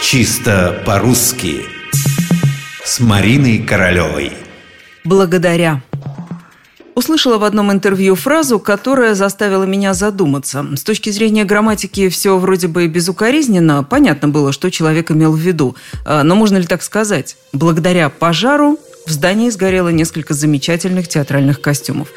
Чисто по-русски С Мариной Королевой Благодаря Услышала в одном интервью фразу, которая заставила меня задуматься. С точки зрения грамматики все вроде бы безукоризненно. Понятно было, что человек имел в виду. А, но можно ли так сказать? Благодаря пожару в здании сгорело несколько замечательных театральных костюмов.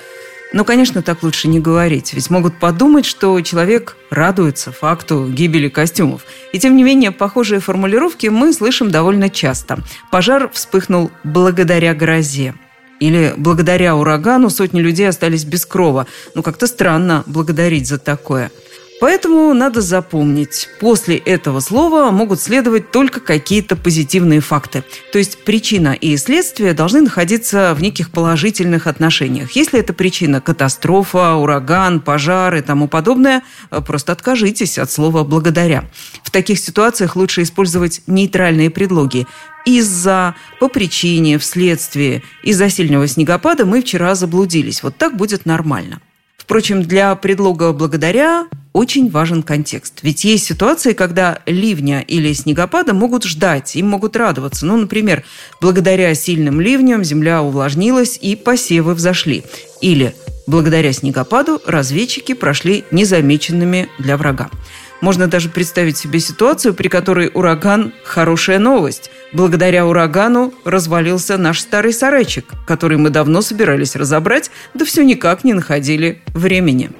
Но, конечно, так лучше не говорить, ведь могут подумать, что человек радуется факту гибели костюмов. И тем не менее, похожие формулировки мы слышим довольно часто. Пожар вспыхнул благодаря грозе. Или благодаря урагану сотни людей остались без крова. Ну, как-то странно благодарить за такое. Поэтому надо запомнить, после этого слова могут следовать только какие-то позитивные факты. То есть причина и следствие должны находиться в неких положительных отношениях. Если эта причина катастрофа, ураган, пожар и тому подобное, просто откажитесь от слова «благодаря». В таких ситуациях лучше использовать нейтральные предлоги из-за, по причине, вследствие, из-за сильного снегопада мы вчера заблудились. Вот так будет нормально. Впрочем, для предлога «благодаря» очень важен контекст. Ведь есть ситуации, когда ливня или снегопада могут ждать, им могут радоваться. Ну, например, благодаря сильным ливням земля увлажнилась и посевы взошли. Или благодаря снегопаду разведчики прошли незамеченными для врага. Можно даже представить себе ситуацию, при которой ураган – хорошая новость. Благодаря урагану развалился наш старый сарайчик, который мы давно собирались разобрать, да все никак не находили времени.